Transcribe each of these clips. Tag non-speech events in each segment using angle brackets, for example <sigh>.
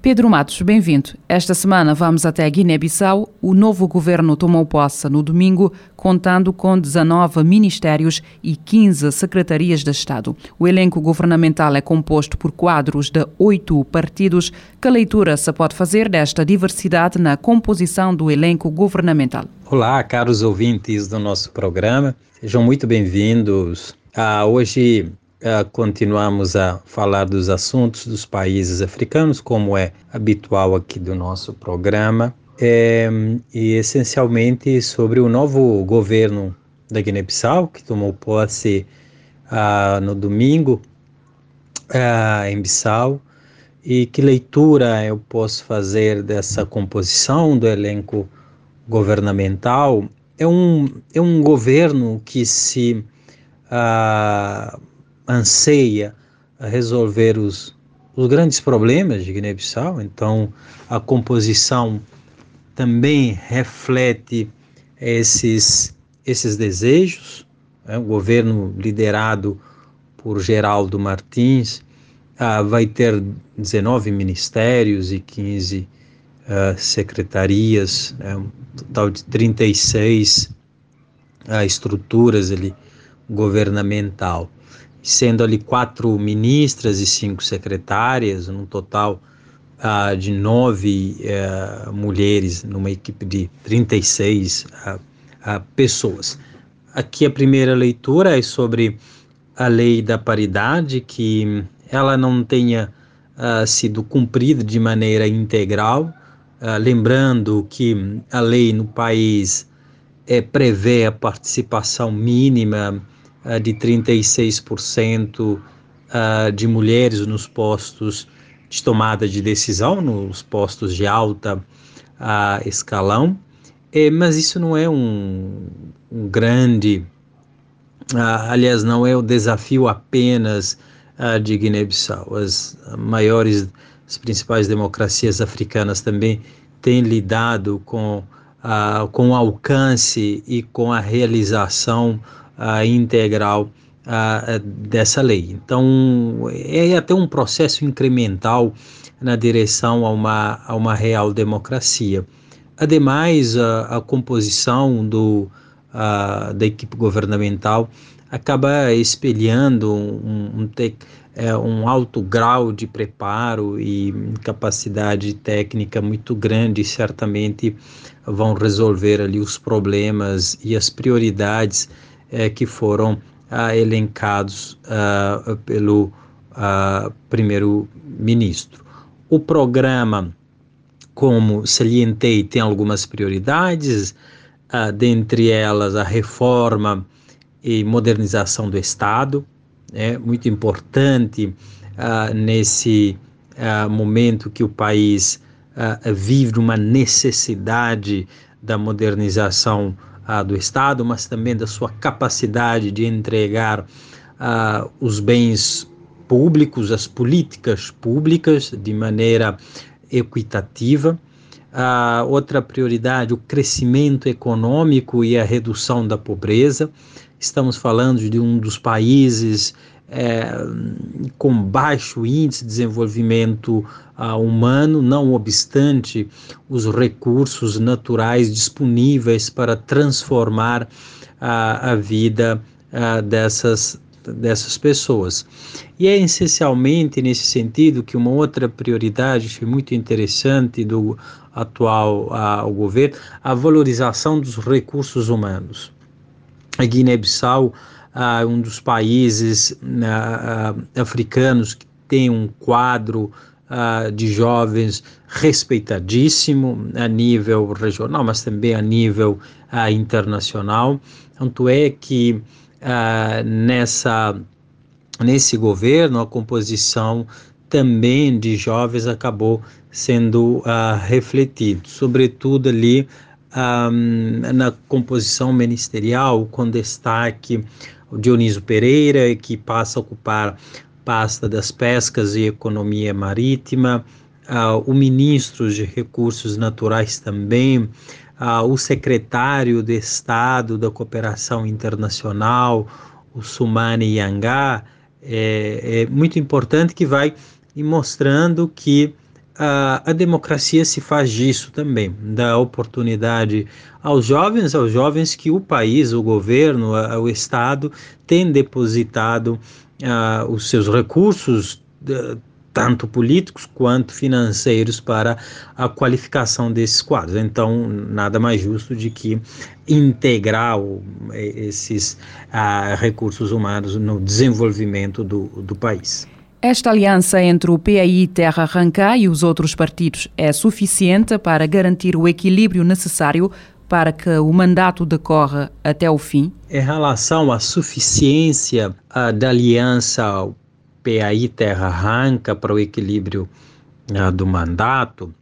Pedro Matos, bem-vindo. Esta semana vamos até Guiné-Bissau. O novo governo tomou posse no domingo, contando com 19 ministérios e 15 secretarias de Estado. O elenco governamental é composto por quadros de oito partidos. Que leitura se pode fazer desta diversidade na composição do elenco governamental? Olá, caros ouvintes do nosso programa. Sejam muito bem-vindos. Ah, hoje Uh, continuamos a falar dos assuntos dos países africanos, como é habitual aqui do nosso programa, é, e essencialmente sobre o novo governo da Guiné-Bissau, que tomou posse uh, no domingo uh, em Bissau, e que leitura eu posso fazer dessa composição do elenco governamental. É um, é um governo que se Uh, anseia resolver os, os grandes problemas de Guiné-Bissau, então a composição também reflete esses, esses desejos. Né? O governo liderado por Geraldo Martins ah, vai ter 19 ministérios e 15 ah, secretarias, né? um total de 36 ah, estruturas ali, governamental sendo ali quatro ministras e cinco secretárias, num total uh, de nove uh, mulheres, numa equipe de 36 uh, uh, pessoas. Aqui a primeira leitura é sobre a lei da paridade, que ela não tenha sido cumprida de maneira integral, lembrando que a lei no país é, prevê a participação mínima uh, de 36% uh, de mulheres nos postos de tomada de decisão, nos postos de alta uh, escalão, mas isso não é um, um grande, aliás, não é o desafio apenas de Guiné-Bissau. As maiores, as principais democracias africanas também têm lidado com, com o alcance e com a realização uh, integral dessa lei. Então, é até um processo incremental na direção a uma, a uma real democracia. Ademais, a, a composição do, da equipe governamental acaba espelhando um, um, é, um alto grau de preparo e capacidade técnica muito grande, certamente vão resolver ali os problemas e as prioridades é, que foram ah, elencados ah, pelo ah, primeiro-ministro. O programa, como salientei, tem algumas prioridades, ah, dentre elas a reforma e modernização do Estado, é muito importante ah, nesse ah, momento que o país vive uma necessidade da modernização uh, do Estado, mas também da sua capacidade de entregar uh, os bens públicos, as políticas públicas de maneira equitativa. Uh, outra prioridade, o crescimento econômico e a redução da pobreza. Estamos falando de um dos países é, com baixo índice de desenvolvimento uh, humano, não obstante os recursos naturais disponíveis para transformar uh, a vida uh, dessas, dessas pessoas. E é essencialmente nesse sentido que uma outra prioridade muito interessante do atual uh, governo, a valorização dos recursos humanos. A Guiné-Bissau um dos países uh, africanos que tem um quadro de jovens respeitadíssimo a nível regional, mas também a nível internacional. Tanto é que nessa nesse governo a composição também de jovens acabou sendo uh, sobretudo ali um, na composição ministerial, com destaque o Dionísio Pereira, que passa a ocupar pasta das pescas e economia marítima, uh, o ministro de recursos naturais também, uh, o secretário de Estado da Cooperação Internacional, o Sumani Yangá, é, é muito importante que vai mostrando que a, a democracia se faz disso também, dá oportunidade aos jovens, aos jovens que o país, o governo, a, o Estado tem depositado a, os seus recursos, tanto políticos quanto financeiros, para a qualificação desses quadros. Então, nada mais justo de que integrar o, esses recursos humanos no desenvolvimento do, do país. Esta aliança entre o PAI Terra Arrancar e os outros partidos é suficiente para garantir o equilíbrio necessário para que o mandato decorra até o fim? Em relação à suficiência uh, da aliança PAI Terra Arranca para o equilíbrio uh, do mandato,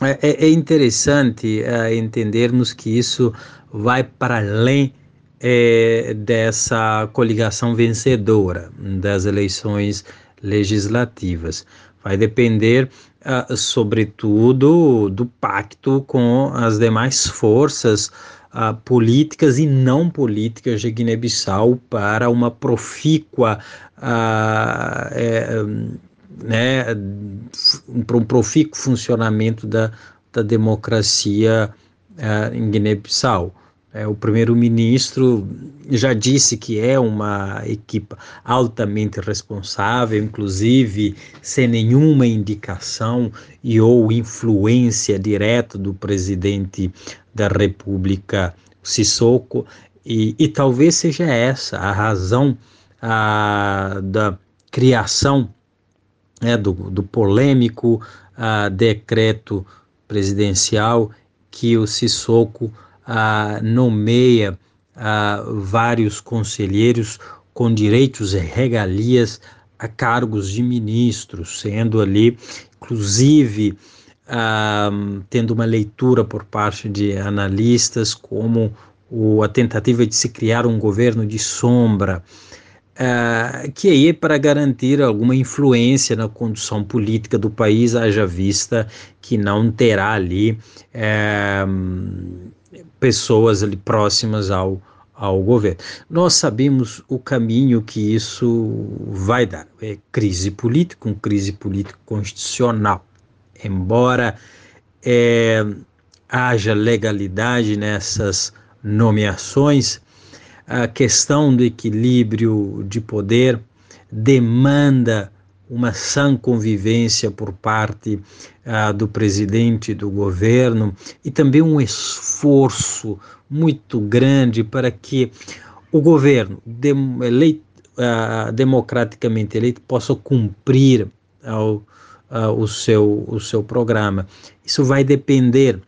é, é, é interessante uh, entendermos que isso vai para além é, dessa coligação vencedora das eleições legislativas. Vai depender, uh, sobretudo, do pacto com as demais forças uh, políticas e não políticas de Guiné-Bissau para uma profícua, uh, é, né, para um profícuo funcionamento da, da democracia em Guiné-Bissau. É, o primeiro-ministro já disse que é uma equipe altamente responsável, inclusive sem nenhuma indicação e ou influência direta do presidente da República, Sissoko, e, e talvez seja essa a razão a, da criação é, do, do polêmico a, decreto presidencial que o Sissoko ah, nomeia ah, vários conselheiros com direitos e regalias a cargos de ministros, sendo ali, inclusive, ah, tendo uma leitura por parte de analistas como o, a tentativa de se criar um governo de sombra, Uh, que aí é para garantir alguma influência na condução política do país, haja vista que não terá ali uh, pessoas ali próximas ao, ao governo. Nós sabemos o caminho que isso vai dar. É crise política, um crise político constitucional. Embora é, haja legalidade nessas nomeações, a questão do equilíbrio de poder demanda uma sã convivência por parte ah, do presidente do governo e também um esforço muito grande para que o governo eleito, ah, democraticamente eleito possa cumprir ao, ah, o, seu, o seu programa. Isso vai depender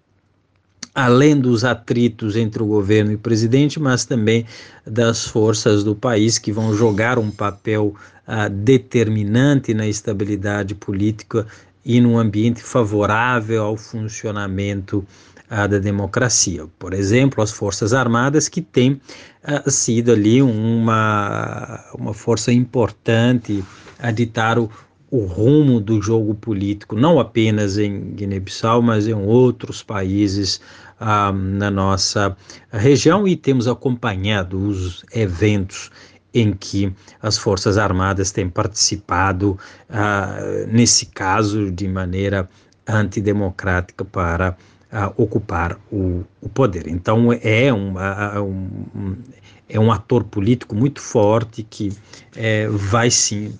além dos atritos entre o governo e o presidente, mas também das forças do país que vão jogar um papel uh, determinante na estabilidade política e num ambiente favorável ao funcionamento uh, da democracia. Por exemplo, as Forças Armadas, que têm uh, sido ali uma, uma força importante a ditar o, o rumo do jogo político, não apenas em Guiné-Bissau, mas em outros países ah, na nossa região e temos acompanhado os eventos em que as Forças Armadas têm participado, ah, nesse caso, de maneira antidemocrática para ah, ocupar o, o, poder. Então, é uma, um, é um ator político muito forte que é, vai sim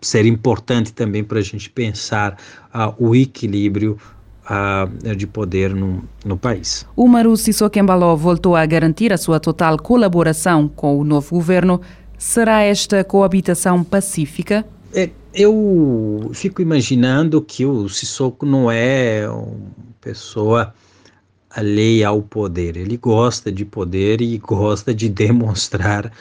ser importante também para a gente pensar uh, o equilíbrio uh, de poder no, no país. O Maru Sissoko Embaló voltou a garantir a sua total colaboração com o novo governo. Será esta coabitação pacífica? É, eu fico imaginando que o Sissoko não é uma pessoa alheia ao poder. Ele gosta de poder e gosta de <laughs> demonstrar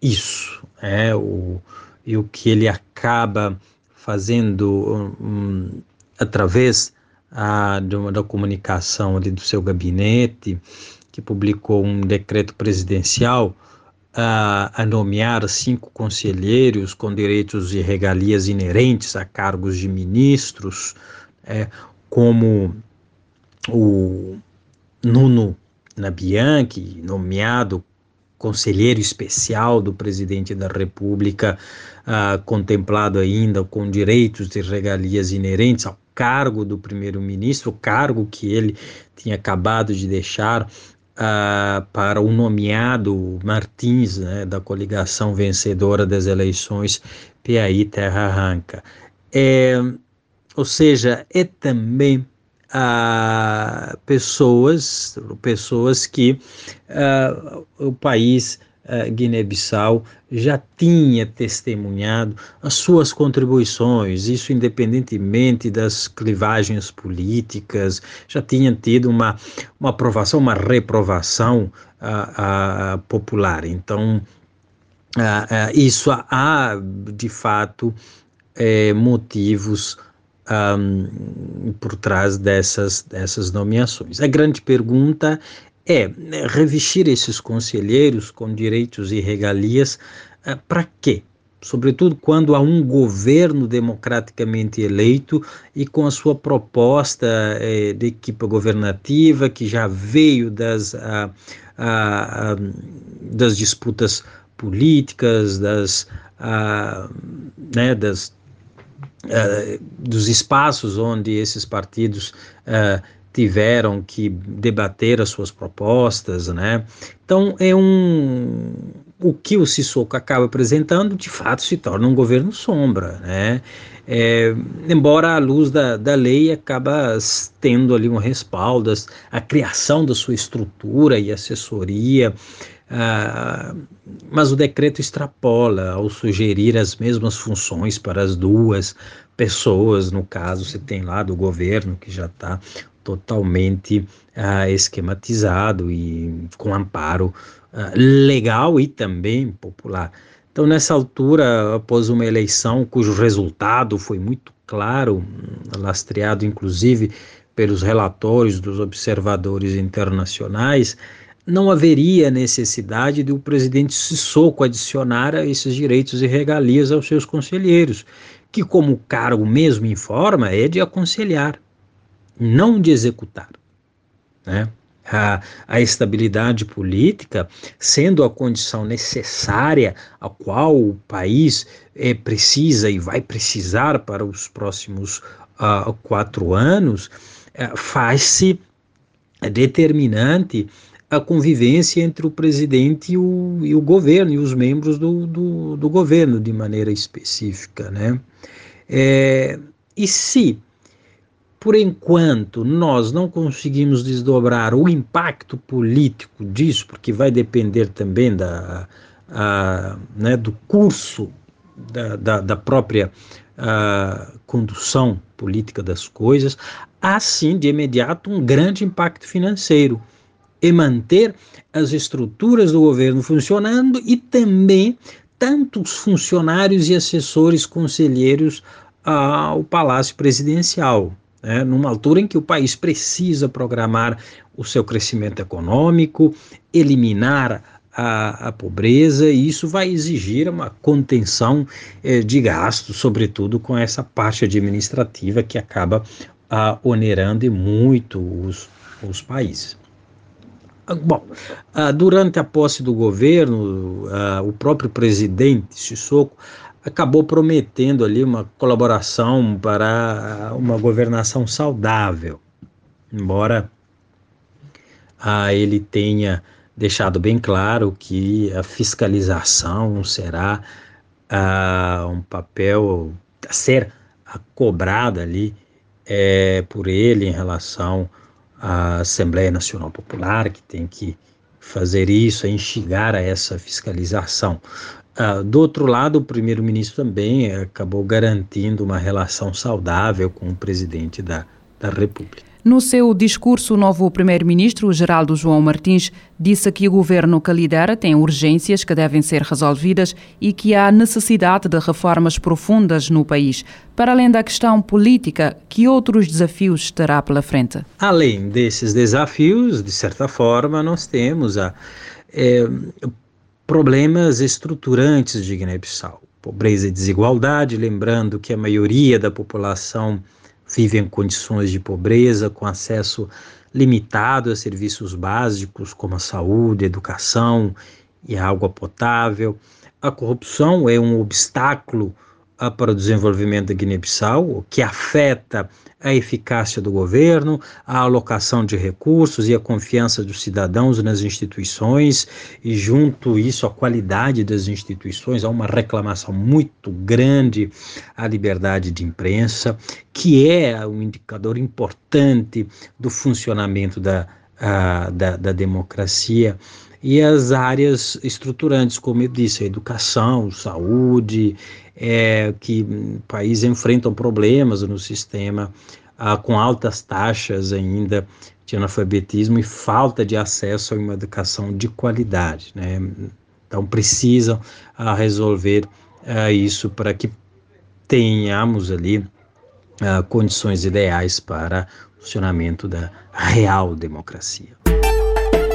isso. É o e o que ele acaba fazendo um, através ah, de uma, da comunicação ali do seu gabinete, que publicou um decreto presidencial a, a nomear cinco conselheiros com direitos e regalias inerentes a cargos de ministros, é, como o Nuno Nabianchi, nomeado conselheiro especial do presidente da República, uh, contemplado ainda com direitos e regalias inerentes ao cargo do primeiro-ministro, cargo que ele tinha acabado de deixar uh, para o nomeado Martins, né, da coligação vencedora das eleições PAI Terra Arranca. É, ou seja, é também a pessoas, pessoas que uh, o país uh, Guiné-Bissau já tinha testemunhado as suas contribuições, isso independentemente das clivagens políticas, já tinha tido uma, uma aprovação, uma reprovação uh, popular. Então, isso há, de fato, eh, motivos um, por trás dessas, dessas nomeações. A grande pergunta é revestir esses conselheiros com direitos e regalias uh, para quê? Sobretudo quando há um governo democraticamente eleito e com a sua proposta eh, de equipa governativa que já veio das, uh, uh, das disputas políticas, das, né, das uh, dos espaços onde esses partidos uh, tiveram que debater as suas propostas, né? Então é um o que o Sissoko acaba apresentando, de fato, se torna um governo sombra, né? É, embora a luz da, da lei acaba tendo ali um respaldo, a criação da sua estrutura e assessoria, ah, mas o decreto extrapola ao sugerir as mesmas funções para as duas pessoas, no caso, você tem lá do governo que já está totalmente ah, esquematizado e com amparo ah, legal e também popular. Então, nessa altura, após uma eleição cujo resultado foi muito claro, lastreado inclusive pelos relatórios dos observadores internacionais, não haveria necessidade do presidente Sissoko adicionar esses direitos e regalias aos seus conselheiros, que, como o cargo mesmo informa, é de aconselhar, não de executar. Né? A, a, estabilidade política sendo a condição necessária a qual o país é, precisa e vai precisar para os próximos uh, quatro anos, uh, faz-se determinante a convivência entre o presidente e o, e o governo, e os membros do, do, do governo, de maneira específica. Né? É, e se, por enquanto, nós não conseguimos desdobrar o impacto político disso, porque vai depender também da, a, né, do curso da, da, da própria a, condução política das coisas, há sim de imediato um grande impacto financeiro e manter as estruturas do governo funcionando e também tantos funcionários e assessores conselheiros ao Palácio Presidencial. Né, numa altura em que o país precisa programar o seu crescimento econômico, eliminar a, a, pobreza, e isso vai exigir uma contenção eh, de gastos, sobretudo com essa parte administrativa que acaba ah, onerando muito os, os países. Ah, bom, uh, durante a posse do governo, uh, o próprio presidente Sissoko acabou prometendo ali uma colaboração para uma governação saudável, embora ele tenha deixado bem claro que a fiscalização será um papel a ser cobrado ali é, por ele em relação a Assembleia Nacional Popular, que tem que fazer isso, é instigar a essa fiscalização. Uh, do outro lado, o primeiro-ministro também acabou garantindo uma relação saudável com o presidente da, da República. No seu discurso, o novo primeiro-ministro, Geraldo João Martins, disse que o governo que lidera tem urgências que devem ser resolvidas e que há necessidade de reformas profundas no país. Para além da questão política, que outros desafios terá pela frente? Além desses desafios, de certa forma, nós temos a, é, problemas estruturantes de Guiné-Bissau. Pobreza e desigualdade, lembrando que a maioria da população vivem em condições de pobreza, com acesso limitado a serviços básicos como a saúde, a educação e a água potável. A corrupção é um obstáculo para o desenvolvimento da Guiné-Bissau, que afeta a eficácia do governo, a alocação de recursos e a confiança dos cidadãos nas instituições, e junto isso a qualidade das instituições, há uma reclamação muito grande à liberdade de imprensa, que é um indicador importante do funcionamento da, a, da, da democracia e as áreas estruturantes, como eu disse, a educação, saúde, é, que países enfrentam problemas no sistema ah, com altas taxas ainda de analfabetismo e falta de acesso a uma educação de qualidade. Né? Então precisam ah, resolver ah, isso para que tenhamos ali ah, condições ideais para o funcionamento da real democracia.